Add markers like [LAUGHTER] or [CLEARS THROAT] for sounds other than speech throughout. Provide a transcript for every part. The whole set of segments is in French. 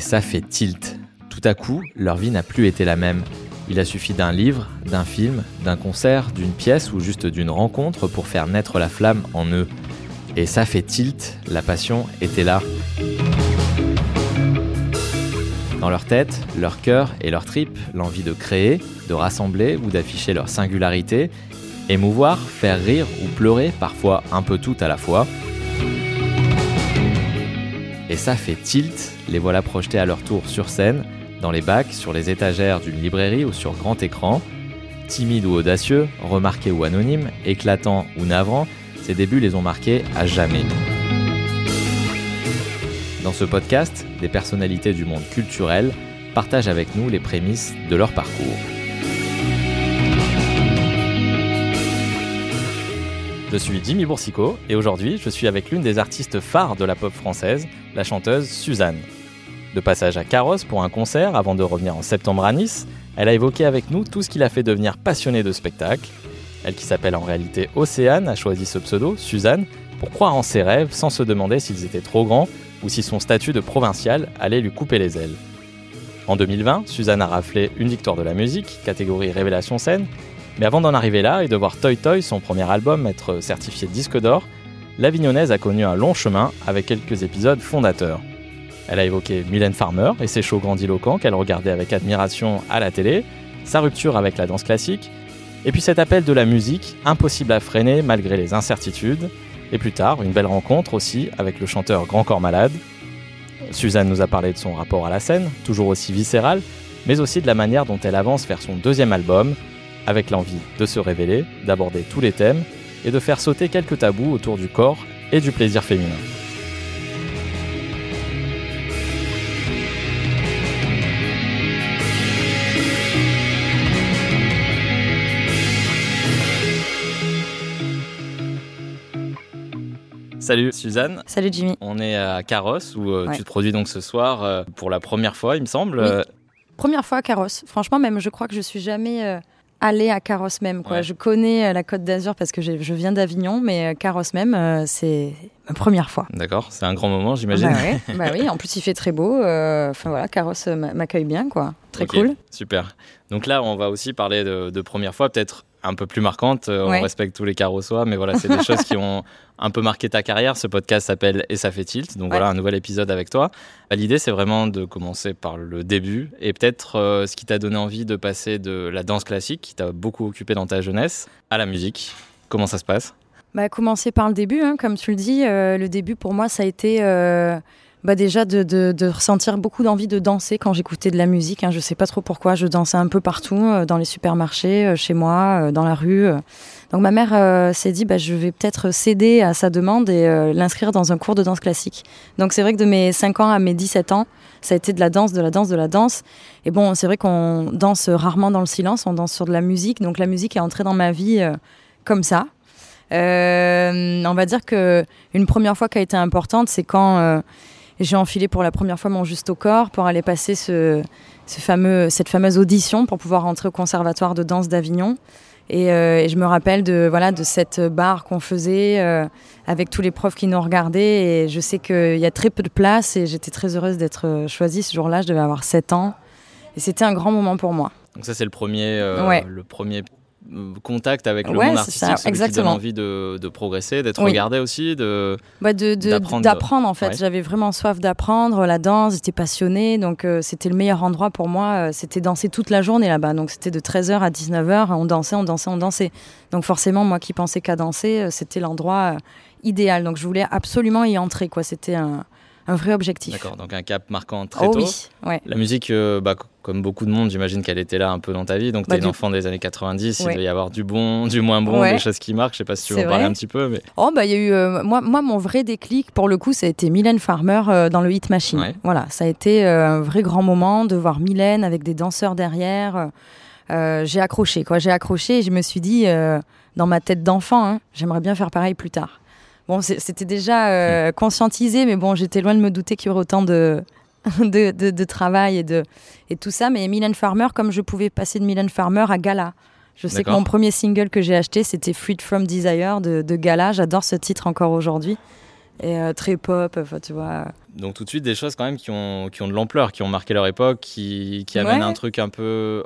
Et ça fait tilt. Tout à coup, leur vie n'a plus été la même. Il a suffi d'un livre, d'un film, d'un concert, d'une pièce ou juste d'une rencontre pour faire naître la flamme en eux. Et ça fait tilt, la passion était là. Dans leur tête, leur cœur et leur tripes, l'envie de créer, de rassembler ou d'afficher leur singularité, émouvoir, faire rire ou pleurer, parfois un peu tout à la fois. Et ça fait tilt, les voilà projetés à leur tour sur scène, dans les bacs, sur les étagères d'une librairie ou sur grand écran. Timides ou audacieux, remarqués ou anonymes, éclatants ou navrants, ces débuts les ont marqués à jamais. Dans ce podcast, des personnalités du monde culturel partagent avec nous les prémices de leur parcours. Je suis Jimmy Boursicot et aujourd'hui je suis avec l'une des artistes phares de la pop française, la chanteuse Suzanne. De passage à Carrosse pour un concert avant de revenir en septembre à Nice, elle a évoqué avec nous tout ce qui l'a fait devenir passionnée de spectacle. Elle qui s'appelle en réalité Océane a choisi ce pseudo, Suzanne, pour croire en ses rêves sans se demander s'ils étaient trop grands ou si son statut de provinciale allait lui couper les ailes. En 2020, Suzanne a raflé une victoire de la musique, catégorie Révélation scène, mais avant d'en arriver là et de voir Toy Toy, son premier album, être certifié disque d'or, l'Avignonnaise a connu un long chemin avec quelques épisodes fondateurs. Elle a évoqué Mylène Farmer et ses shows grandiloquents qu'elle regardait avec admiration à la télé, sa rupture avec la danse classique, et puis cet appel de la musique, impossible à freiner malgré les incertitudes, et plus tard, une belle rencontre aussi avec le chanteur Grand Corps Malade. Suzanne nous a parlé de son rapport à la scène, toujours aussi viscéral, mais aussi de la manière dont elle avance vers son deuxième album, avec l'envie de se révéler, d'aborder tous les thèmes et de faire sauter quelques tabous autour du corps et du plaisir féminin. Salut Suzanne. Salut Jimmy. On est à Carrosse où euh, tu te produis donc ce soir euh, pour la première fois, il me semble. Oui. Première fois à Carrosse. Franchement, même je crois que je suis jamais euh, allée à Carrosse même. Quoi. Ouais. Je connais la Côte d'Azur parce que je viens d'Avignon, mais Carrosse même, c'est ma première fois. D'accord, c'est un grand moment, j'imagine. Bah, ouais, [LAUGHS] bah oui, en plus il fait très beau. euh, Enfin voilà, Carrosse m'a- m'accueille bien, quoi. Très cool. Super. Donc là, on va aussi parler de, de première fois, peut-être un peu plus marquante. Euh, Ouais. On respecte tous les carrossois, mais voilà, c'est des [LAUGHS] choses qui ont un peu marqué ta carrière. Ce podcast s'appelle Et ça fait tilt. Donc Ouais. voilà, un nouvel épisode avec toi. L'idée, c'est vraiment de commencer par le début et peut-être euh, ce qui t'a donné envie de passer de la danse classique, qui t'a beaucoup occupé dans ta jeunesse, à la musique. Comment ça se passe? Bah, commencer par le début, hein, comme tu le dis. euh, le début pour moi, ça a été euh, bah, déjà de, de- ressentir beaucoup d'envie de danser quand j'écoutais de la musique. Hein. Je sais pas trop pourquoi, je dansais un peu partout, euh, dans les supermarchés, euh, chez moi, euh, dans la rue. Donc ma mère s'est dit, bah, je vais peut-être céder à sa demande et l'inscrire dans un cours de danse classique. Donc c'est vrai que de mes 5 ans à mes 17 ans, ça a été de la danse, de la danse, de la danse. Et bon, c'est vrai qu'on danse rarement dans le silence, on danse sur de la musique. Donc la musique est entrée dans ma vie comme ça. On va dire que une première fois qui a été importante, c'est quand j'ai enfilé pour la première fois mon juste au corps pour aller passer ce, ce fameux, cette fameuse audition pour pouvoir rentrer au conservatoire de danse d'Avignon. Et, euh, et je me rappelle de voilà de cette barre qu'on faisait euh, avec tous les profs qui nous regardaient. Et je sais qu'il y a très peu de place et j'étais très heureuse d'être euh, choisie ce jour-là. Je devais avoir 7 ans. Et c'était un grand moment pour moi. Donc ça, c'est le premier, euh, Ouais. le premier contact avec le Ouais, monde artistique, ça, celui qui exactement. envie de, de progresser, d'être Oui. regardé aussi, de... Bah, D'apprendre. en fait. Ouais. J'avais vraiment soif d'apprendre la danse, j'étais passionnée, donc euh, c'était le meilleur endroit pour moi. euh, C'était danser toute la journée là-bas, donc c'était de 13h à 19h, on dansait, on dansait, on dansait. Donc forcément, moi qui pensais qu'à danser, euh, c'était l'endroit euh, idéal. Donc je voulais absolument y entrer, quoi. C'était un, un vrai objectif. D'accord, donc un cap marquant très Oh tôt. oui, ouais. La musique, euh, bah, comme beaucoup de monde, j'imagine qu'elle était là un peu dans ta vie. Donc, tu Bah, es une enfant des années 90, il devait y avoir du bon, du moins bon, Ouais. des choses qui marquent. Je sais pas si tu veux en parler un petit peu. Mais... Oh bah il y a eu euh, moi moi mon vrai déclic pour le coup ça a été Mylène Farmer euh, dans le Hit Machine. Voilà, ça a été un vrai grand moment de voir Mylène avec des danseurs derrière. j'ai accroché quoi, j'ai accroché et je me suis dit dans ma tête d'enfant, hein, j'aimerais bien faire pareil plus tard. Bon, c'était déjà euh, conscientisé, mais bon, j'étais loin de me douter qu'il y aurait autant de, [LAUGHS] de, de- de travail et de, et tout ça. Mais Mylène Farmer, comme je pouvais passer de Mylène Farmer à Gala. Je sais que mon premier single que j'ai acheté, c'était Freed from Desire de, de Gala. J'adore ce titre encore aujourd'hui. et euh, très pop, tu vois. Donc tout de suite des choses quand même qui ont, qui ont de l'ampleur, qui ont marqué leur époque, qui, qui amènent Ouais. un truc un peu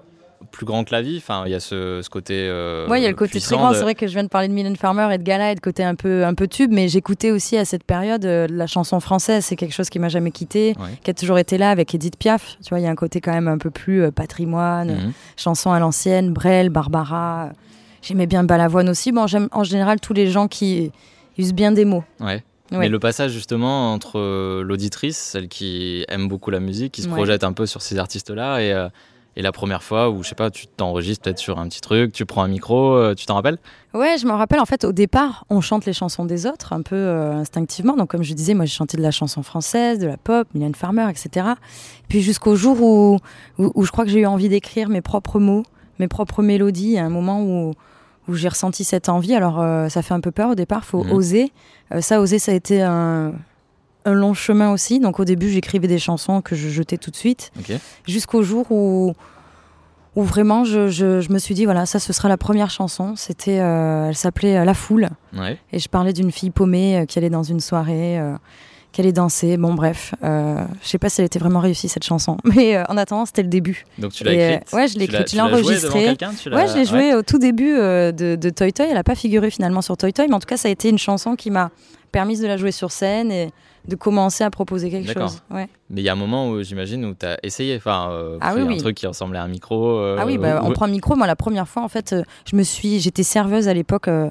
plus grand que la vie. Enfin, il y a ce, ce côté. Euh, Ouais, il y a le côté très grand. de- C'est vrai que je viens de parler de Mylène Farmer et de Gala et de côté un peu, un peu tube, mais j'écoutais aussi à cette période euh, la chanson française. C'est quelque chose qui m'a jamais quitté, Ouais. qui a toujours été là avec Edith Piaf. Tu vois, il y a un côté quand même un peu plus euh, patrimoine, Mhm. chanson à l'ancienne, Brel, Barbara. J'aimais bien Balavoine aussi. Bon, j'aime en général tous les gens qui usent bien des mots. Ouais. Ouais. Mais le passage justement entre l'auditrice, celle qui aime beaucoup la musique, qui se Ouais. projette un peu sur ces artistes-là, et, et la première fois où, je sais pas, tu t'enregistres peut-être sur un petit truc, tu prends un micro, euh, tu t'en rappelles? Ouais, je me rappelle, en fait, au départ, on chante les chansons des autres, un peu euh, instinctivement. Donc, comme je disais, moi, j'ai chanté de la chanson française, de la pop, Mylène Farmer, etc. Puis jusqu'au jour où, où, où je crois que j'ai eu envie d'écrire mes propres mots, mes propres mélodies, à un moment où, où j'ai ressenti cette envie. Alors, euh, ça fait un peu peur au départ, faut Mhm. oser. Ça, oser, ça a été un, un long chemin aussi. Donc, au début, j'écrivais des chansons que je jetais tout de suite jusqu'au jour où, où vraiment je, je- je me suis dit voilà ça ce sera la première chanson c'était euh, elle s'appelait euh, La Foule Ouais. et je parlais d'une fille paumée euh, qui allait dans une soirée euh, qui allait danser bon bref euh, je sais pas si elle était vraiment réussie cette chanson [LAUGHS] mais euh, en attendant c'était le début Donc tu l'as euh, écrite ouais, je l'ai écrite, je tu l'ai l'as enregistrée. ouais je l'ai jouée au tout début euh, de, de Toy Toy elle a pas figuré finalement sur Toy Toy mais en tout cas ça a été une chanson qui m'a permis de la jouer sur scène et de commencer à proposer quelque chose ouais. Mais il y a un moment où j'imagine où tu as essayé, enfin, euh, Ah oui, un oui. truc qui ressemblait à un micro. euh, Ah oui, bah, ou- on prend le micro. Moi, la première fois, en fait, je me suis, j'étais serveuse à l'époque euh,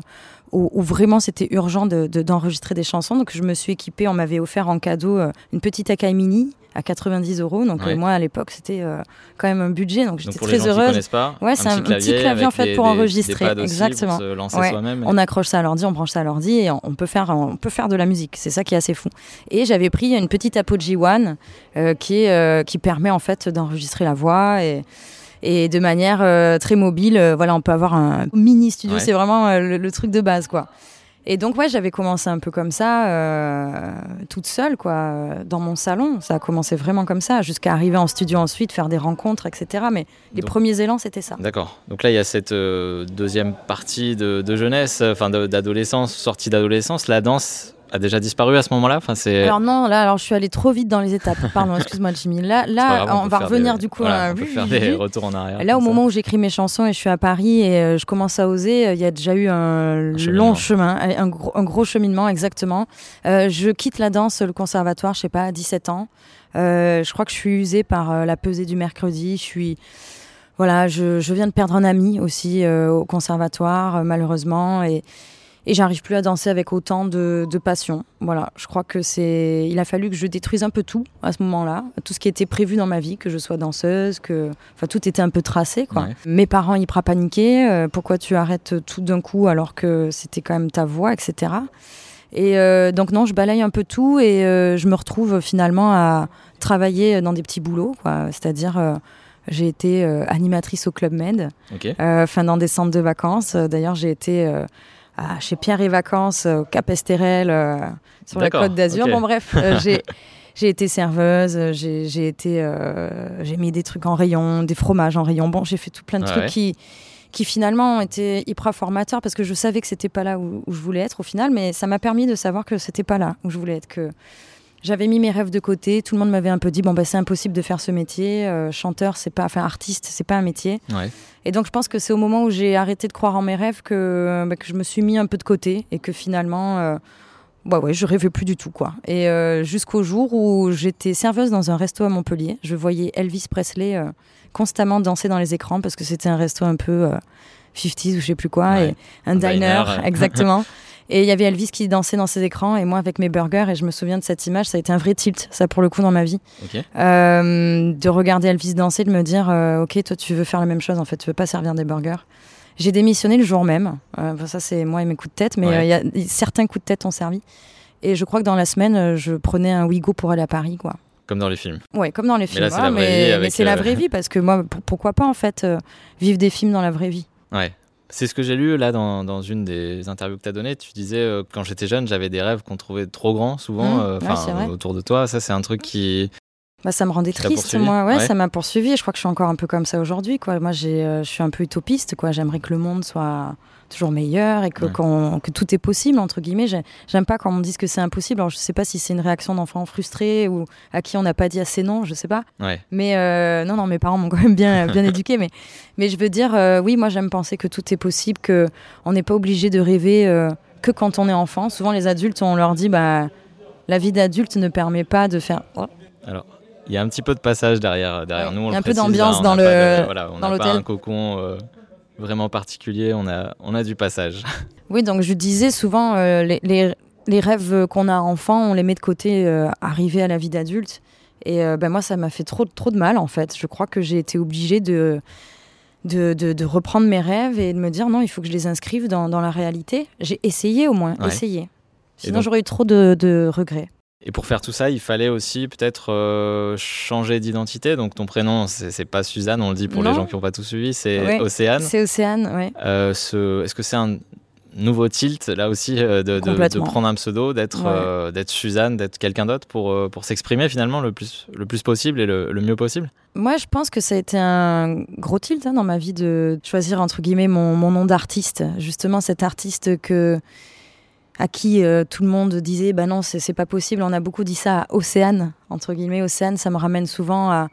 où, où vraiment c'était urgent de- de- d'enregistrer des chansons. Donc, je me suis équipée. On m'avait offert en cadeau euh, une petite Akai Mini à 90 euros. Donc, Ouais. euh, moi, à l'époque, c'était euh, quand même un budget. Donc, j'étais les très gens heureuse. pas, Ouais, c'est un petit clavier, en fait, des- pour enregistrer. Exactement. Pour se lancer Ouais. soi-même. On accroche ça à l'ordi, on branche ça à l'ordi et on, on peut faire, on peut faire de la musique. C'est ça qui est assez fou. Et j'avais pris une petite Apogee One euh, qui, qui permet en fait d'enregistrer la voix et, et de manière euh, très mobile. euh, voilà, on peut avoir un mini studio. Ouais. C'est vraiment euh, le, le truc de base, quoi. Et donc ouais, j'avais commencé un peu comme ça, euh, toute seule, quoi, dans mon salon. Ça a commencé vraiment comme ça, jusqu'à arriver en studio ensuite, faire des rencontres, etc. Mais les Donc- premiers élans, c'était ça. D'accord. Donc là, il y a cette euh, deuxième partie de, de jeunesse, enfin d'adolescence, sortie d'adolescence. La danse a déjà disparu à ce moment-là. Enfin, c'est. Alors non, là, alors je suis allée trop vite dans les étapes. Pardon, excuse-moi Jimmy. Là, là, grave, on, va revenir des- du coup. voilà, à- on peut faire des retours en arrière. Là, au ça. moment où j'écris mes chansons et je suis à Paris et euh, je commence à oser, euh, il y a déjà eu un, long chemin, un, gros, un gros cheminement exactement. Euh, je quitte la danse, le conservatoire, je sais pas, à 17 ans. Euh, je crois que je suis usée par euh, la pesée du mercredi. Je suis voilà, je, je viens de perdre un ami aussi au conservatoire, malheureusement, et, et j'arrive plus à danser avec autant de, de passion. Voilà, je crois que c'est. Il a fallu que je détruise un peu tout à ce moment-là, tout ce qui était prévu dans ma vie, que je sois danseuse, que, enfin, tout était un peu tracé, quoi. Ouais. Mes parents hyper paniqués. euh, pourquoi tu arrêtes tout d'un coup alors que c'était quand même ta voix, etc. Et euh, donc non, je balaye un peu tout et euh, je me retrouve finalement à travailler dans des petits boulots, quoi. C'est-à-dire, euh, j'ai été euh, animatrice au Club Med, Ok. euh, enfin dans des centres de vacances. D'ailleurs, j'ai été euh, à- chez Pierre et Vacances euh, au Cap Esterel, euh, sur la Côte d'Azur. Bon bref, euh, [LAUGHS] j'ai été serveuse, j'ai j'ai été, j'ai mis des trucs en rayon, des fromages en rayon. Bon, j'ai fait tout plein de trucs ouais. qui qui finalement ont été hyper formateurs parce que je savais que c'était pas là où, où je voulais être au final, mais ça m'a permis de savoir que c'était pas là où je voulais être, que j'avais mis mes rêves de côté. Tout le monde m'avait un peu dit bon bah c'est impossible de faire ce métier, euh, chanteur c'est pas, enfin artiste c'est pas un métier. Ouais. Et donc je pense que c'est au moment où j'ai arrêté de croire en mes rêves que, bah, que je me suis mis un peu de côté et que finalement, euh, bah ouais, je rêvais plus du tout quoi. Et euh, jusqu'au jour où j'étais serveuse dans un resto à Montpellier, je voyais Elvis Presley euh, constamment danser dans les écrans parce que c'était un resto un peu euh, 50s ou je sais plus quoi, Ouais. et un, Un diner, diner. [LAUGHS] exactement. Et il y avait Elvis qui dansait dans ses écrans et moi avec mes burgers et je me souviens de cette image, ça a été un vrai tilt, ça pour le coup dans ma vie. Euh, de regarder Elvis danser, de me dire euh, ok toi tu veux faire la même chose en fait, tu veux pas servir des burgers. J'ai démissionné le jour même. Euh, ça c'est moi et mes coups de tête, mais Ouais. y a, certains coups de tête ont servi. Et je crois que dans la semaine, je prenais un Wigo pour aller à Paris, quoi. Comme dans les films. Ouais, comme dans les films. là, c'est voilà, la vraie mais vie mais avec, c'est la vraie vie parce que moi, pour- pourquoi pas en fait euh, vivre des films dans la vraie vie. Ouais. C'est ce que j'ai lu là dans, dans une des interviews que tu as données. Tu disais euh, quand j'étais jeune, j'avais des rêves qu'on trouvait trop grands souvent Mmh, euh, ouais, autour de toi. Ça, c'est un truc qui, bah, ça me rendait triste, moi. Ouais, ça m'a poursuivi. Je crois que je suis encore un peu comme ça aujourd'hui, quoi. Moi, j'ai, euh, je suis un peu utopiste, quoi. J'aimerais que le monde soit toujours meilleur et que, que tout est possible, entre guillemets. J'aime pas quand on me dit que c'est impossible. Alors, je sais pas si c'est une réaction d'enfant frustré ou à qui on n'a pas dit assez non, je sais pas. Mais euh, non, non, mes parents m'ont quand même bien, [LAUGHS] bien éduqué. Mais, mais je veux dire, euh, oui, moi, j'aime penser que tout est possible, qu'on n'est pas obligé de rêver que quand on est enfant. Souvent, les adultes, on leur dit, bah, la vie d'adulte ne permet pas de faire. Oh. Alors, il y a un petit peu de passage derrière, derrière nous. il y a un peu d'ambiance dans le voilà, on n'a pas un cocon euh, vraiment particulier, on a, on a du passage. [LAUGHS] Oui, donc je disais souvent, euh, les, les, les, rêves qu'on a enfant, on les met de côté, euh, arriver à la vie d'adulte. Et ben moi, ça m'a fait trop, trop de mal, en fait. Je crois que j'ai été obligée de, de, de, reprendre mes rêves et de me dire non, il faut que je les inscrive dans, dans la réalité. J'ai essayé au moins, essayé. Sinon, j'aurais eu trop de, de regrets. Et pour faire tout ça, il fallait aussi peut-être euh, changer d'identité. Donc ton prénom, c'est pas Suzanne, on le dit pour les gens qui n'ont pas tout suivi, c'est Océane. C'est Océane, oui. Euh, Est-ce que c'est un nouveau tilt là aussi euh, de, de, prendre un pseudo, d'être euh, Suzanne, d'être quelqu'un d'autre pour, pour s'exprimer finalement le plus, le plus possible et le, mieux possible? Moi, je pense que ça a été un gros tilt hein, dans ma vie de choisir entre guillemets mon, mon nom d'artiste. Justement, cet artiste que à qui euh, tout le monde disait bah non c'est pas possible. On a beaucoup dit ça à Océane entre guillemets. Océane ça me ramène souvent à,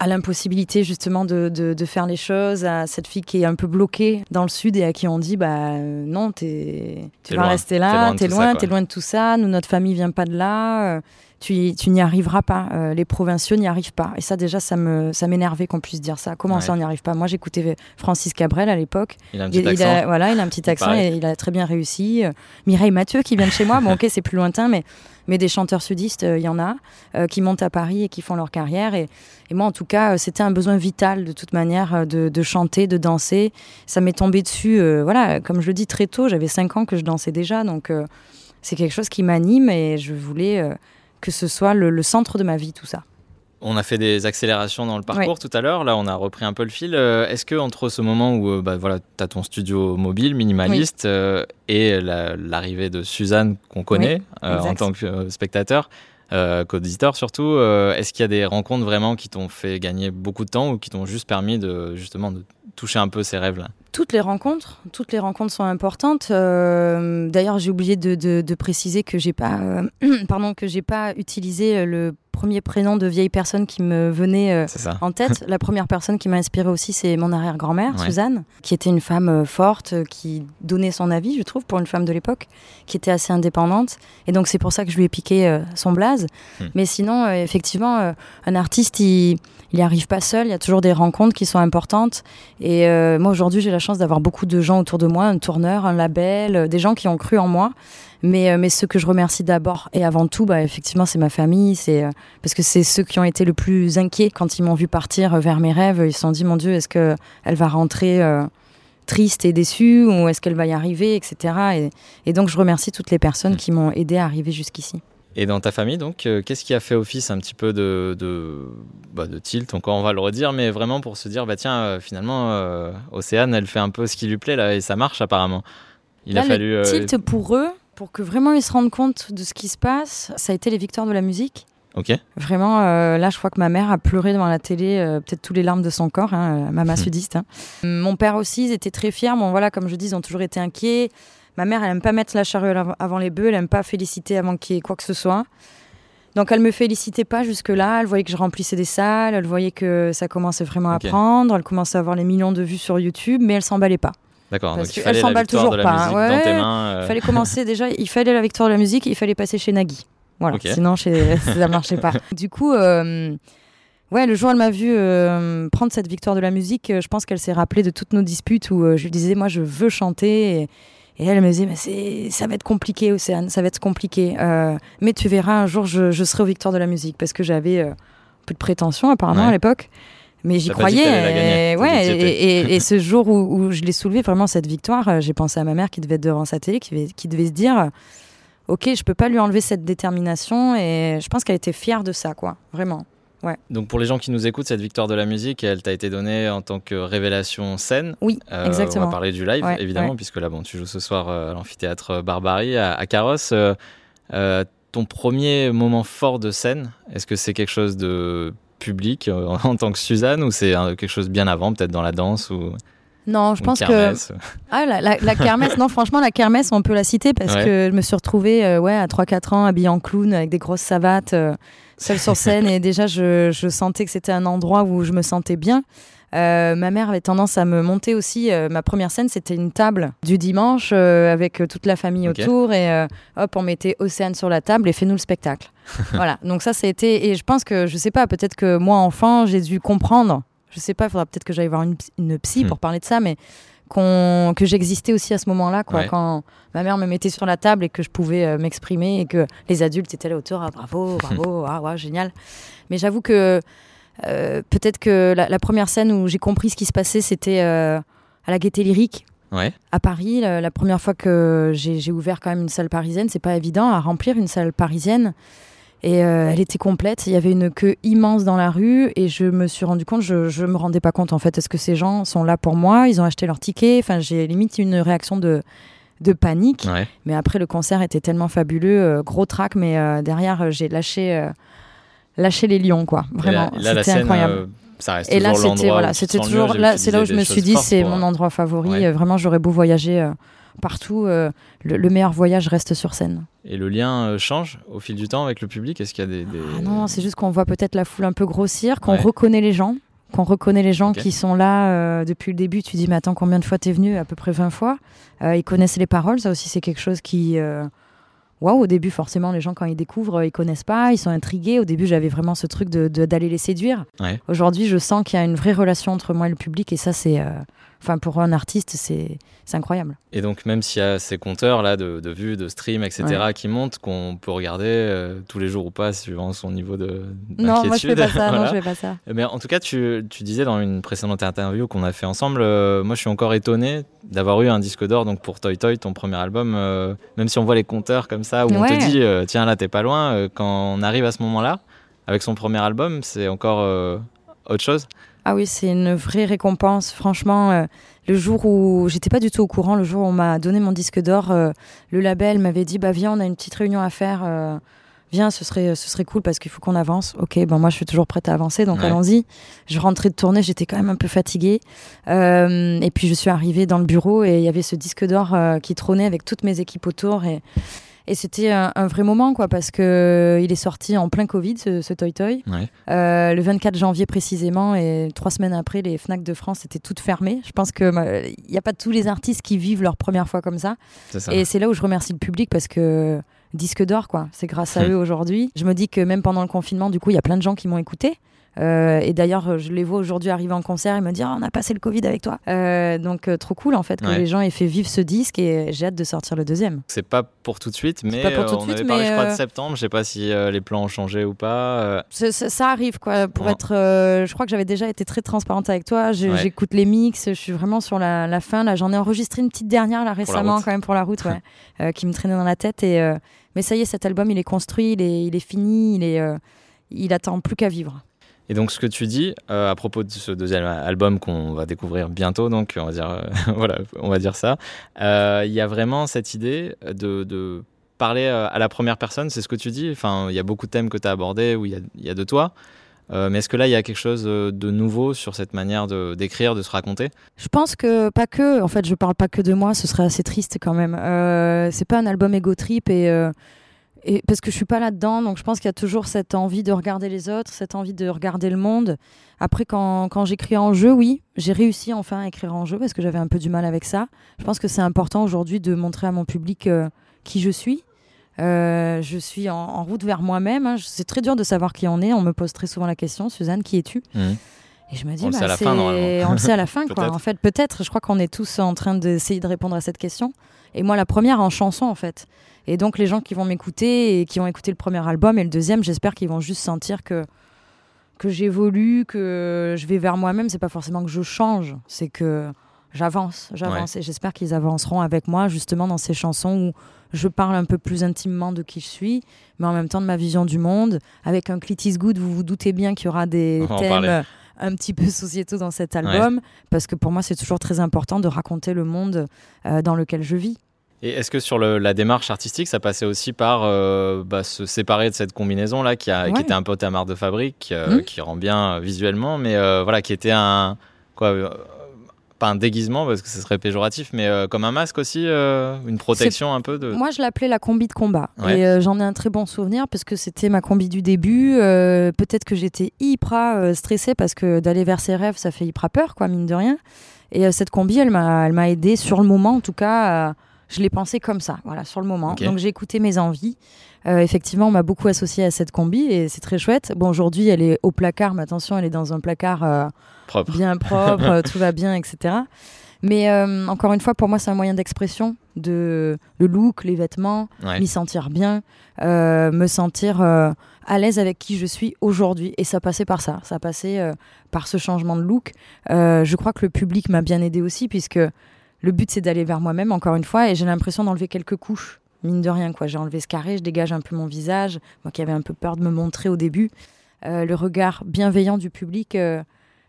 à l'impossibilité justement de, de, faire les choses à cette fille qui est un peu bloquée dans le sud et à qui on dit bah euh, non es, tu vas rester là t'es loin t'es loin, loin de tout ça. Nous notre famille vient pas de là tu, tu n'y arriveras pas. Euh, les provinciaux n'y arrivent pas. Et ça, déjà, ça me, ça m'énervait qu'on puisse dire ça. Comment ça, on n'y arrive pas? Moi, j'écoutais Francis Cabrel à l'époque. Il a un petit accent. voilà, il a un petit accent et il a très bien réussi. Euh, Mireille Mathieu qui vient de chez moi. Bon, ok, c'est plus lointain, mais, mais des chanteurs sudistes, euh, il y en a qui montent à Paris et qui font leur carrière. Et, et moi, en tout cas, c'était un besoin vital de toute manière de, de chanter, de danser. Ça m'est tombé dessus. voilà, comme je le dis très tôt, j'avais 5 ans que je dansais déjà, donc c'est quelque chose qui m'anime et je voulais que ce soit le, centre de ma vie, tout ça. On a fait des accélérations dans le parcours tout à l'heure. Là, on a repris un peu le fil. Euh, est-ce que entre ce moment où euh, bah, voilà, tu as ton studio mobile minimaliste euh, et l'arrivée de Suzanne qu'on connaît en tant que spectateur, qu'auditeur surtout, est-ce qu'il y a des rencontres vraiment qui t'ont fait gagner beaucoup de temps ou qui t'ont juste permis de justement de toucher un peu ces rêves-là toutes les rencontres, toutes les rencontres sont importantes. Euh, d'ailleurs, j'ai oublié de, préciser que j'ai pas, euh, [CLEARS THROAT] que j'ai pas utilisé le premier prénom de vieille personne qui me venait euh, en tête. La première personne qui m'a inspiré aussi, c'est mon arrière-grand-mère, Suzanne, qui était une femme euh, forte, euh, qui donnait son avis, je trouve, pour une femme de l'époque, qui était assez indépendante. Et donc, c'est pour ça que je lui ai piqué son blaze. Hmm. Mais sinon, effectivement, un artiste, il n'y arrive pas seul. Il y a toujours des rencontres qui sont importantes. Et moi, aujourd'hui, j'ai la chance d'avoir beaucoup de gens autour de moi, un tourneur, un label, des gens qui ont cru en moi. Mais, euh, mais ceux que je remercie d'abord et avant tout, bah, effectivement, c'est ma famille. C'est euh, parce que c'est ceux qui ont été le plus inquiets quand ils m'ont vu partir euh, vers mes rêves. Ils se sont dit, mon Dieu, est-ce que elle va rentrer triste et déçue ou est-ce qu'elle va y arriver, etc. Et, et, donc, je remercie toutes les personnes qui m'ont aidé à arriver jusqu'ici. Et dans ta famille, donc, qu'est-ce qui a fait office un petit peu de, de, bah, de, tilt, encore on va le redire, mais vraiment pour se dire, bah tiens, finalement, Océane, elle fait un peu ce qui lui plaît là, et ça marche apparemment. Il a fallu. Le tilt pour eux, pour que vraiment ils se rendent compte de ce qui se passe, ça a été les victoires de la musique. Ok. Vraiment, euh, là, je crois que ma mère a pleuré devant la télé, euh, peut-être tous les larmes de son corps, hein, euh, maman sudiste. Hein. Mon père aussi, ils étaient très fiers. Bon, voilà, comme je dis, ils ont toujours été inquiets. Ma mère, elle aime pas mettre la charrue avant les bœufs, elle aime pas féliciter avant qu'il y ait quoi que ce soit. Donc elle me félicitait pas jusque-là, elle voyait que je remplissais des salles, elle voyait que ça commençait vraiment à prendre, elle commençait à avoir les millions de vues sur YouTube, mais elle s'emballait pas. D'accord. Parce qu'elle s'emballe toujours pas. Ouais, Il euh. fallait commencer déjà. Il fallait la victoire de la musique. Il fallait passer chez Nagui. Voilà. Sinon, chez... ça marchait pas. [LAUGHS] Du coup. Euh, ouais, le jour où elle m'a vu euh, prendre cette victoire de la musique, je pense qu'elle s'est rappelée de toutes nos disputes où je lui disais, moi, je veux chanter. Et, elle me disait, mais c'est, ça va être compliqué, Océane, ça va être compliqué. mais tu verras, un jour, je, je serai aux victoires de la musique parce que j'avais un peu de prétention, apparemment, à l'époque. Mais j'y croyais. Et, ouais, et, [LAUGHS] ce jour où, je l'ai soulevé, vraiment, cette victoire, euh, j'ai pensé à ma mère qui devait être devant sa télé, qui, qui devait se dire Ok, je peux pas lui enlever cette détermination. Et je pense qu'elle était fière de ça, quoi. Vraiment. Ouais. Donc pour les gens qui nous écoutent, cette victoire de la musique, elle t'a été donnée en tant que révélation scène. Oui, exactement. Euh, on va parler du live, évidemment, puisque là, bon, tu joues ce soir euh, à l'amphithéâtre Barbarie à, à Carrosse. ton premier moment fort de scène, est-ce que c'est quelque chose de public euh, [LAUGHS] en tant que Suzanne ou c'est quelque chose bien avant, peut-être dans la danse ou non, je pense que ah, la, la, kermesse, non, franchement, la kermesse, on peut la citer parce que je me suis retrouvée euh, ouais, à 3-4 ans habillée en clown avec des grosses savates, euh, seule sur scène et déjà je, je sentais que c'était un endroit où je me sentais bien. Euh, ma mère avait tendance à me monter aussi. Euh, ma première scène, c'était une table du dimanche euh, avec toute la famille autour et hop, on mettait Océane sur la table et fais-nous le spectacle. [LAUGHS] voilà. Donc ça, été. Et je pense que, je sais pas, peut-être que moi, enfant, j'ai dû comprendre. Je sais pas, il faudra peut-être que j'aille voir une, une psy hmm. pour parler de ça, mais que j'existais aussi à ce moment-là, quoi, quand ma mère me mettait sur la table et que je pouvais m'exprimer et que les adultes étaient là autour, ah, bravo, [LAUGHS] bravo, ah, ouais, génial. Mais j'avoue que euh, peut-être que la, première scène où j'ai compris ce qui se passait, c'était euh, à la Gaîté Lyrique. À Paris, la, première fois que j'ai ouvert quand même une salle parisienne, c'est pas évident à remplir une salle parisienne. Et euh, elle était complète. Il y avait une queue immense dans la rue et je me suis rendu compte, je, je me rendais pas compte en fait. Est-ce que ces gens sont là pour moi? Ils ont acheté leur ticket. Enfin, j'ai limite une réaction de, de panique. Mais après, le concert était tellement fabuleux, gros track. Mais derrière, j'ai lâché lâcher les lions, quoi. Vraiment, c'était incroyable. Euh, ça reste et là, c'était voilà, c'était toujours là, c'est là où je me suis dit, c'est mon endroit favori. Euh, vraiment, j'aurais beau voyager euh, partout, le, meilleur voyage reste sur scène. Et le lien change au fil du temps avec le public? Est-ce qu'il y a des, Ah non, c'est juste qu'on voit peut-être la foule un peu grossir, qu'on reconnaît les gens, qu'on reconnaît les gens qui sont là depuis le début. Tu dis, mais attends, combien de fois t'es venu? À peu près 20 fois. ils connaissent les paroles, ça aussi, c'est quelque chose qui waouh, au début, forcément, les gens, quand ils découvrent, ils connaissent pas, ils sont intrigués. Au début, j'avais vraiment ce truc d'aller de, d'aller les séduire. Aujourd'hui, je sens qu'il y a une vraie relation entre moi et le public, et ça, c'est. Euh, enfin, pour un artiste, c'est incroyable. Et donc, même s'il y a ces compteurs là de, de vues, de streams, etc., qui montent, qu'on peut regarder euh, tous les jours ou pas, suivant son niveau de. Non, moi je fais pas ça. [LAUGHS] Non, je fais pas ça. Mais en tout cas, tu, tu disais dans une précédente interview qu'on a fait ensemble, euh, moi je suis encore étonné d'avoir eu un disque d'or donc pour Toy Toy, ton premier album. Euh, même si on voit les compteurs comme ça, où on te dit, tiens là, t'es pas loin, quand on arrive à ce moment-là, avec son premier album, c'est encore autre chose. Ah oui, c'est une vraie récompense. Franchement, euh, le jour où j'étais pas du tout au courant, le jour où on m'a donné mon disque d'or, euh, le label m'avait dit bah viens, on a une petite réunion à faire. Euh, viens, ce serait ce serait cool parce qu'il faut qu'on avance. Ok, ben moi je suis toujours prête à avancer, donc allons-y. Je rentrais de tournée, j'étais quand même un peu fatiguée. et puis je suis arrivée dans le bureau et il y avait ce disque d'or qui trônait avec toutes mes équipes autour et et c'était un, vrai moment, quoi, parce que euh, il est sorti en plein Covid, ce, Toy Toy. Euh, le 24 janvier précisément, et trois semaines après, les Fnac de France étaient toutes fermées. Je pense qu'il n'y a pas tous les artistes qui vivent leur première fois comme ça. Et c'est là où je remercie le public parce que disque d'or, quoi. C'est grâce à eux aujourd'hui. Je me dis que même pendant le confinement, du coup, il y a plein de gens qui m'ont écouté. Euh, et d'ailleurs, je les vois aujourd'hui arriver en concert et me dire on a passé le Covid avec toi. Euh, donc, euh, trop cool en fait que les gens aient fait vivre ce disque et j'ai hâte de sortir le deuxième. C'est pas pour tout de suite, mais on avait parlé, je crois, de septembre. Je sais pas si les plans ont changé ou pas. Ça, arrive quoi. Pour être, je crois que j'avais déjà été très transparente avec toi. J'écoute les mix, je suis vraiment sur la, fin. Là, j'en ai enregistré une petite dernière là récemment quand même pour la route, ouais, [LAUGHS] qui me traînait dans la tête. Et mais ça y est, cet album, il est construit, il est, il est fini, il est, il attend plus qu'à vivre. Et donc ce que tu dis euh, à propos de ce deuxième album qu'on va découvrir bientôt, donc on va dire euh, [LAUGHS] voilà, on va dire ça, euh, il y a vraiment cette idée de, parler à la première personne, c'est ce que tu dis. Enfin, il y a beaucoup de thèmes que tu as abordés où il y a, de toi. mais est-ce que là, il y a quelque chose de nouveau sur cette manière d'écrire, de se raconter? Je pense que pas que. En fait, je parle pas que de moi. Ce serait assez triste quand même. c'est pas un album ego trip et et parce que je suis pas là-dedans, donc je pense qu'il y a toujours cette envie de regarder les autres, cette envie de regarder le monde. Après, quand, quand j'écris en jeu, oui, j'ai réussi enfin à écrire en jeu parce que j'avais un peu du mal avec ça. Je pense que c'est important aujourd'hui de montrer à mon public euh, qui je suis. Euh, je suis en, route vers moi-même. Hein. C'est très dur de savoir qui on est. On me pose très souvent la question, Suzanne, qui es-tu? Mmh. Et je me dis, on, bah, le, sait on le sait à la [LAUGHS] fin, quoi. En fait, peut-être. Je crois qu'on est tous en train d'essayer de répondre à cette question. Et moi, la première en chanson, en fait. Et donc, les gens qui vont m'écouter et qui ont écouté le premier album et le deuxième, j'espère qu'ils vont juste sentir que, que j'évolue, que je vais vers moi-même. C'est pas forcément que je change, c'est que j'avance, j'avance. Et j'espère qu'ils avanceront avec moi, justement, dans ces chansons où je parle un peu plus intimement de qui je suis, mais en même temps de ma vision du monde. Avec un Clit is Good, vous vous doutez bien qu'il y aura des thèmes un petit peu [LAUGHS] sociétaux dans cet album, parce que pour moi, c'est toujours très important de raconter le monde euh, dans lequel je vis. Et est-ce que sur le, la démarche artistique, ça passait aussi par euh, bah, se séparer de cette combinaison-là qui, a, qui était un peu ta marque de fabrique, euh, Mhm. qui rend bien visuellement, mais voilà, qui était un. Quoi, pas un déguisement parce que ce serait péjoratif, mais euh, comme un masque aussi, euh, une protection un peu de. Moi, je l'appelais la combi de combat. Ouais. Et euh, j'en ai un très bon souvenir parce que c'était ma combi du début. Peut-être que j'étais hyper stressée parce que d'aller vers ses rêves, ça fait hyper peur, quoi, mine de rien. Et cette combi, elle m'a, aidée sur le moment, en tout cas. je l'ai pensé comme ça, voilà, sur le moment. Donc j'ai écouté mes envies. Effectivement, on m'a beaucoup associé à cette combi et c'est très chouette. Bon, aujourd'hui, elle est au placard, mais attention, elle est dans un placard propre. bien [LAUGHS] propre, euh, tout va bien, etc. Mais euh, encore une fois, pour moi, c'est un moyen d'expression de le look, les vêtements, Ouais. m'y sentir bien, euh, me sentir euh, à l'aise avec qui je suis aujourd'hui. Et ça passait par ça, ça passait par ce changement de look. Je crois que le public m'a bien aidé aussi, puisque le but c'est d'aller vers moi-même, encore une fois, et j'ai l'impression d'enlever quelques couches. Mine de rien, quoi. J'ai enlevé ce carré, je dégage un peu mon visage. Moi qui avais un peu peur de me montrer au début. Le regard bienveillant du public,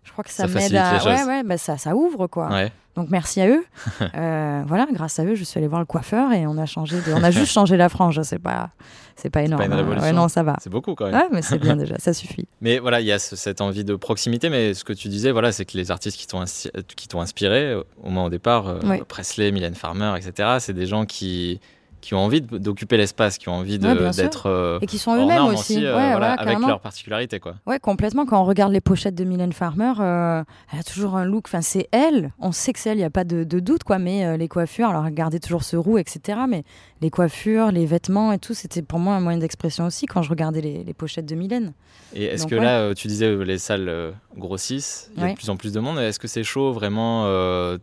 je crois que ça, Ça m'aide à. Ouais, ouais, bah ça, ça ouvre, quoi. Ouais. Donc merci à eux. [LAUGHS] Euh, voilà, grâce à eux, je suis allée voir le coiffeur et on a changé. De... On a juste changé la frange. C'est pas, c'est pas énorme. une hein. Ouais, non, ça va. C'est beaucoup quand même. Ouais, mais c'est bien [LAUGHS] déjà, ça suffit. Mais voilà, il y a ce- cette envie de proximité. Mais ce que tu disais, voilà, c'est que les artistes qui t'ont insi- qui t'ont inspiré, au moins au départ, euh. Presley, Mylène Farmer, etc., c'est des gens qui, qui ont envie d'occuper l'espace, qui ont envie Ouais, d'être euh, Et qui sont eux-mêmes aussi. euh, ouais, voilà, voilà, avec carrément. leur particularité. Quoi. Ouais, complètement. Quand on regarde les pochettes de Mylène Farmer, euh, elle a toujours un look. Enfin, c'est elle. On sait que c'est elle, il n'y a pas de, de doute, quoi. Mais les coiffures, alors elle gardait toujours ce roux, etc. Mais les coiffures, les vêtements et tout, c'était pour moi un moyen d'expression aussi quand je regardais les, les pochettes de Mylène. Et est-ce que ouais. là, tu disais, les salles grossissent, il y a de plus en plus de monde. Est-ce que c'est chaud, vraiment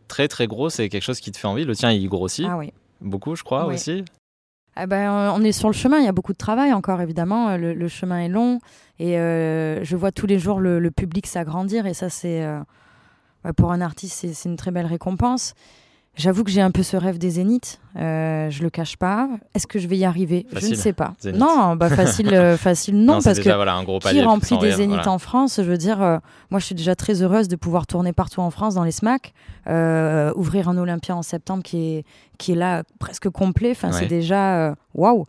très très gros C'est quelque chose qui te fait envie? Le tien, il grossit Ah oui. Beaucoup, je crois, Oui. aussi. Ah ben, euh, on est sur le chemin, il y a beaucoup de travail encore évidemment, Euh, le, le chemin est long et euh, je vois tous les jours le, le public s'agrandir et ça c'est euh, ouais, pour un artiste c'est une très belle récompense. J'avoue que j'ai un peu ce rêve des zéniths, euh, je le cache pas. Est-ce que je vais y arriver? Je ne sais pas. Zénith. Non, bah facile, euh, [LAUGHS] facile non, parce déjà que voilà, un gros qui remplit des zéniths voilà. en France Je veux dire, euh, moi je suis déjà très heureuse de pouvoir tourner partout en France dans les SMAC, euh, ouvrir un Olympia en septembre qui est, qui est là presque complet. Enfin, Ouais. c'est déjà waouh.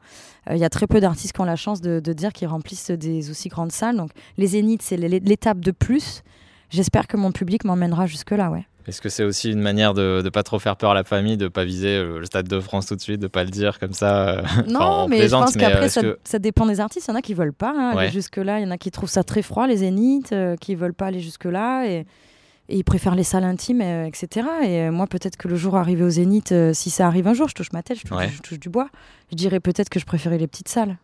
Il y a très peu d'artistes qui ont la chance de, de dire qu'ils remplissent des aussi grandes salles. Donc les zéniths, c'est l'é- l'étape de plus. J'espère que mon public m'emmènera jusque-là, ouais. Est-ce que c'est aussi une manière de ne pas trop faire peur à la famille, de pas viser euh, le Stade de France tout de suite, de pas le dire comme ça euh, [LAUGHS] Non, enfin, mais je pense euh, qu'après, est-ce ça, que- ça dépend des artistes. Il y en a qui veulent pas hein, aller jusque-là. Il y en a qui trouvent ça très froid, les zéniths, euh, qui veulent pas aller jusque-là. Et, et ils préfèrent les salles intimes, euh, etc. Et euh, moi, peut-être que le jour arrivé au zénith, euh, si ça arrive un jour, je touche ma tête, je touche, Ouais. je touche du bois, je dirais peut-être que je préférais les petites salles.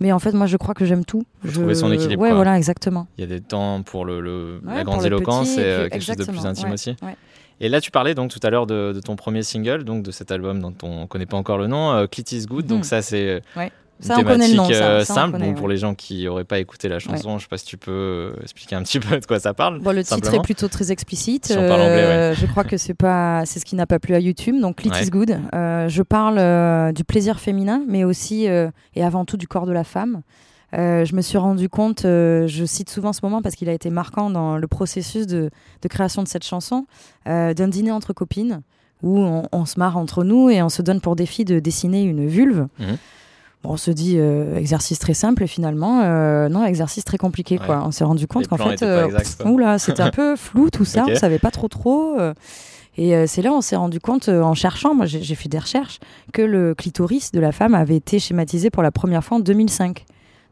Mais en fait, moi, je crois que j'aime tout. Faut je... trouver son équilibre, Ouais, quoi. voilà, exactement. Il y a des temps pour le, le- Ouais, la grandiloquence et euh, quelque chose de plus intime ouais, aussi. ouais. Et là, tu parlais donc tout à l'heure de, de ton premier single, donc de cet album dont on ne connaît pas encore le nom, euh, Clit is Good. Mhm. Donc ça, c'est Ouais. Ça, on connaît le nom, ça. euh, Ça, on simple. connaît, Bon, pour ouais. les gens qui n'auraient pas écouté la chanson, je ne sais pas si tu peux euh, expliquer un petit [LAUGHS] peu de quoi ça parle. Bon, le titre Simplement. est plutôt très explicite. Si on parle anglais, Euh, Je crois que c'est pas, c'est ce qui n'a pas plu à YouTube. Donc, Clit Ouais. is good. Euh, je parle euh, du plaisir féminin, mais aussi euh, et avant tout du corps de la femme. Euh, je me suis rendu compte, euh, je cite souvent ce moment parce qu'il a été marquant dans le processus de, de création de cette chanson, euh, d'un dîner entre copines où on, on se marre entre nous et on se donne pour défi de dessiner une vulve. Mhm. Bon, on se dit euh, exercice très simple et finalement, euh, non, exercice très compliqué. Ouais. Quoi. On s'est rendu compte qu'en fait, euh, c'était un peu [LAUGHS] flou tout ça, Ok. on savait pas trop trop. euh, et c'est là on s'est rendu compte, en cherchant, moi j'ai j'ai fait des recherches, que le clitoris de la femme avait été schématisé pour la première fois en 2005.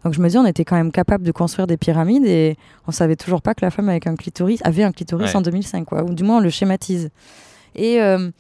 Donc je me dis, on était quand même capable de construire des pyramides et on savait toujours pas que la femme avec un clitoris avait un clitoris Ouais. en 2005, quoi. Ou du moins on le schématise. Et euh,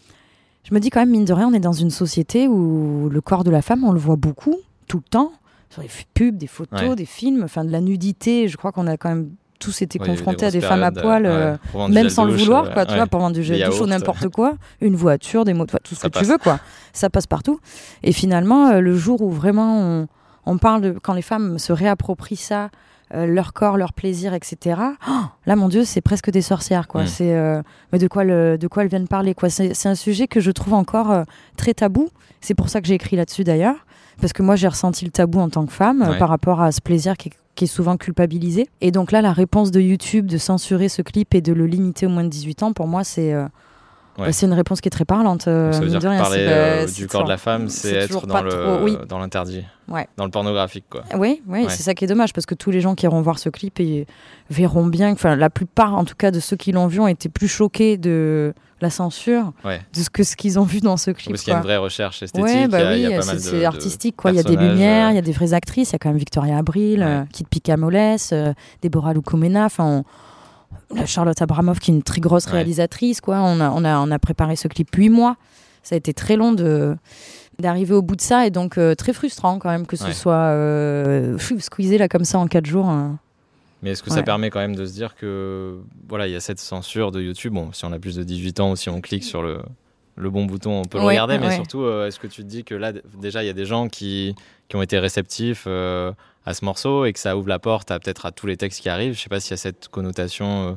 je me dis quand même, mine de rien, on est dans une société où le corps de la femme, on le voit beaucoup, tout le temps, sur les pubs, des photos, Ouais. des films, enfin de la nudité. Je crois qu'on a quand même tous été Ouais, confrontés à des femmes à poil. euh, ouais, même sans le vouloir, euh, quoi, tu vois, pour vendre du gel Des douche ou n'importe quoi, une voiture, des motos, tout ce Ça que tu veux, quoi. Ça passe partout. Et finalement, euh, le jour où vraiment on, on parle de quand les femmes se réapproprient ça, euh, leur corps, leur plaisir, etc. oh, [GASPS] là, mon Dieu, c'est presque des sorcières, quoi. Mm. C'est euh, mais de quoi le, de quoi elles viennent parler, quoi. C'est un sujet que je trouve encore euh, très tabou. C'est pour ça que j'ai écrit là-dessus d'ailleurs, parce que moi j'ai ressenti le tabou en tant que femme Ouais. par rapport à ce plaisir qui est, qui est souvent culpabilisé. Et donc là, la réponse de YouTube de censurer ce clip et de le limiter au moins de 18 ans, pour moi, c'est Ouais. Bah, c'est une réponse qui est très parlante. euh, Ça veut dire que parler euh, bah, du corps de la femme, c'est être dans trop- oui. le dans l'interdit, Ouais. dans le pornographique, quoi. Oui, oui, Ouais. c'est ça qui est dommage parce que tous les gens qui iront voir ce clip et verront bien, enfin la plupart en tout cas de ceux qui l'ont vu ont été plus choqués de la censure de ce que ce qu'ils ont vu dans ce clip. Parce qu'il y a une vraie recherche esthétique, bah oui, c'est- artistique quoi. Il y a des lumières, euh, il y a des vraies actrices. Il y a quand même Victoria Abril, euh, Kit Picamoles, euh, Deborah Lukomena. Enfin, la Charlotte Abramoff qui est une très grosse Ouais. réalisatrice quoi. On a, on a, on a préparé ce clip huit mois. Ça a été très long de d'arriver au bout de ça et donc euh, très frustrant quand même que ce Ouais. soit euh, squeezé là comme ça en quatre jours. hein. Mais est-ce que ça permet quand même de se dire que voilà, il y a cette censure de YouTube? Bon, si on a plus de 18 ans ou si on clique sur le, le bon bouton, on peut le Ouais, regarder. Mais surtout, euh, est-ce que tu te dis que là, déjà, il y a des gens qui, qui ont été réceptifs euh, à ce morceau et que ça ouvre la porte à peut-être à tous les textes qui arrivent Je sais pas s'il y a cette connotation euh,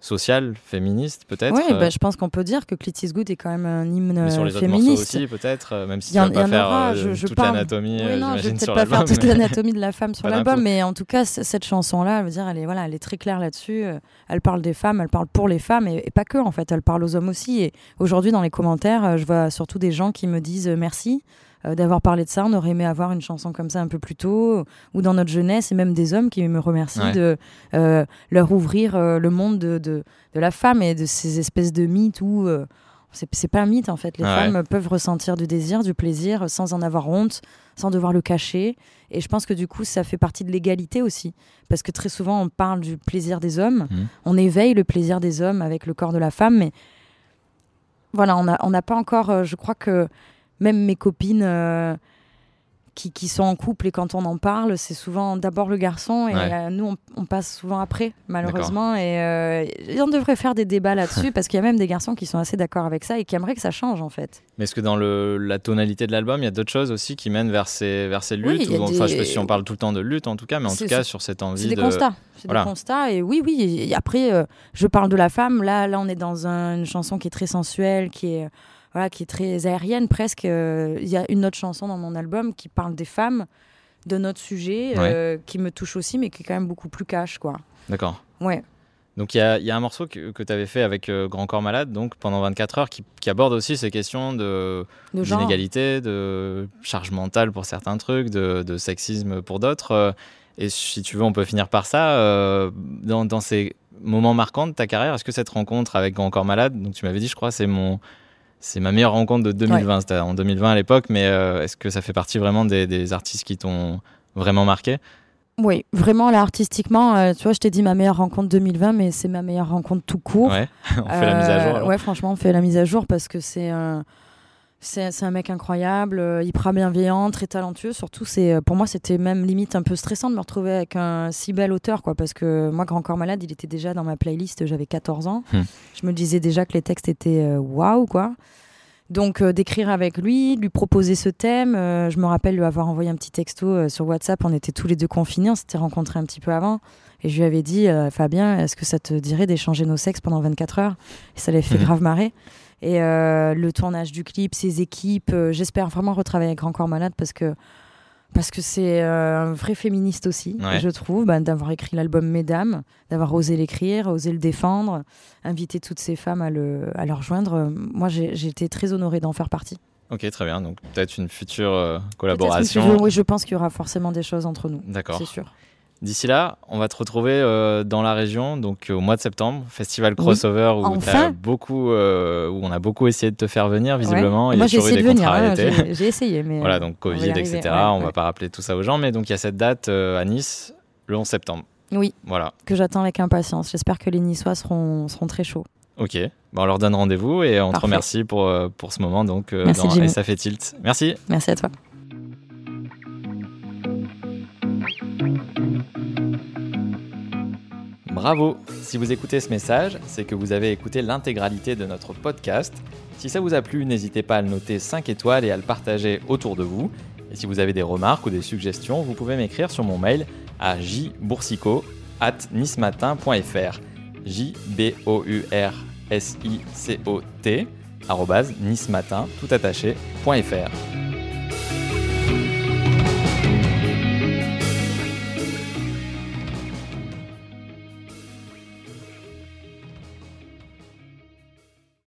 sociale, féministe, peut-être. Euh, bah, je pense qu'on peut dire que Clit is Good est quand même un hymne mais sur euh, les autres morceaux féministe. aussi, peut-être, euh, même si Il y en- tu vas pas il y en faire aura, euh, je- je toute l'anatomie, Oui, euh, non, je vais peut-être pas faire toute l'anatomie de la femme sur l'album, mais en tout cas, cette chanson-là, elle veut dire, elle est, voilà, elle est très claire là-dessus. euh, Elle parle des femmes, elle parle pour les femmes, et, et pas que, en fait, elle parle aux hommes aussi. Et aujourd'hui, dans les commentaires, euh, je vois surtout des gens qui me disent euh, merci euh, d'avoir parlé de ça. On aurait aimé avoir une chanson comme ça un peu plus tôt, ou dans notre jeunesse, et même des hommes qui me remercient Ouais. de euh, leur ouvrir euh, le monde de, de, de la femme et de ces espèces de mythes où. c'est pas un mythe en fait. Les ouais. femmes peuvent ressentir du désir, du plaisir, sans en avoir honte, sans devoir le cacher. Et je pense que du coup, ça fait partie de l'égalité aussi. Parce que très souvent, on parle du plaisir des hommes, Mhm. on éveille le plaisir des hommes avec le corps de la femme, mais voilà, on n'a on pas encore, euh, je crois que même mes copines euh, qui, qui sont en couple et quand on en parle, c'est souvent d'abord le garçon et Ouais. euh, nous, on, on passe souvent après, malheureusement. Et, euh, et on devrait faire des débats là-dessus [LAUGHS] parce qu'il y a même des garçons qui sont assez d'accord avec ça et qui aimeraient que ça change en fait. Mais est-ce que dans le, la tonalité de l'album, il y a d'autres choses aussi qui mènent vers ces, vers ces Oui, luttes a ou- Enfin, je sais des- pas si on parle tout le temps de lutte en tout cas, mais en C'est- tout cas c'est- sur cette C'est envie des de. constats. C'est Voilà. des constats. Et oui, oui. Et après, euh, je parle de la femme. Là, là, on est dans un- une chanson qui est très sensuelle, qui est, voilà, qui est très aérienne presque. Euh, Il y a une autre chanson dans mon album qui parle des femmes, de notre sujet, euh, qui me touche aussi, mais qui est quand même beaucoup plus cash, quoi. D'accord. Ouais. Donc il y y a un morceau que, que tu avais fait avec euh, Grand Corps Malade, donc pendant 24 heures, qui, qui aborde aussi ces questions de d'inégalité, de charge mentale pour certains trucs, de, de sexisme pour d'autres. Euh, Et si tu veux, on peut finir par ça. Euh, dans, dans ces moments marquants de ta carrière, est-ce que cette rencontre avec Grand Corps Malade, donc tu m'avais dit, je crois, c'est mon c'est ma meilleure rencontre de 2020, c'était en 2020 à l'époque, mais euh, est-ce que ça fait partie vraiment des, des artistes qui t'ont vraiment marqué? Oui, vraiment, là, artistiquement, euh, tu vois, je t'ai dit ma meilleure rencontre 2020, mais c'est ma meilleure rencontre tout court. Ouais, [LAUGHS] on fait la mise à jour. Euh, alors. Ouais, franchement, on fait la mise à jour parce que c'est un, c'est, un mec incroyable, euh, hyper bienveillant, très talentueux. Surtout, c'est, euh, pour moi, c'était même limite un peu stressant de me retrouver avec un si bel auteur, quoi. Parce que moi, Grand Corps Malade, il était déjà dans ma playlist, j'avais 14 ans. Hmm. Je me disais déjà que les textes étaient euh, waouh, quoi. Donc, euh, d'écrire avec lui, lui proposer ce thème. euh, je me rappelle lui avoir envoyé un petit texto euh, sur WhatsApp. On était tous les deux confinés, on s'était rencontrés un petit peu avant. Et je lui avais dit, Fabien, est-ce que ça te dirait d'échanger nos sexes pendant 24 heures? Et ça l'avait fait Mhm. grave marrer. Et euh, le tournage du clip, ses équipes, euh, j'espère vraiment retravailler avec Grand Corps Malade parce que parce que c'est euh, un vrai féministe aussi, Ouais. je trouve, bah, d'avoir écrit l'album Mesdames, d'avoir osé l'écrire, osé le défendre, inviter toutes ces femmes à le, à le rejoindre. Moi, j'ai été très honorée d'en faire partie. Ok, très bien. Donc peut-être une future euh, collaboration. une future- Oui, je pense qu'il y aura forcément des choses entre nous. D'accord. C'est sûr. D'ici là, on va te retrouver euh, dans la région, donc au mois de septembre, festival Oui, crossover où, enfin. t'as beaucoup, euh, où on a beaucoup essayé de te faire venir visiblement. Ouais. Moi, j'ai essayé de venir. hein, j'ai- essayé, mais. voilà, donc Covid, etc. ouais, on ouais. va pas rappeler tout ça aux gens, mais donc il y a cette date euh, à Nice le 11 septembre. Oui, Voilà. que j'attends avec impatience. J'espère que les Niçois seront, seront très chauds. Ok. Bon, on leur donne rendez-vous et on te remercie pour, pour ce moment donc Merci, dans. Et ça fait tilt. Merci. Merci à toi. Bravo Si vous écoutez ce message, c'est que vous avez écouté l'intégralité de notre podcast. Si ça vous a plu, n'hésitez pas à le noter 5 étoiles et à le partager autour de vous. Et si vous avez des remarques ou des suggestions, vous pouvez m'écrire sur mon mail à jboursico at nismatin.fr j b o u r s i c o t.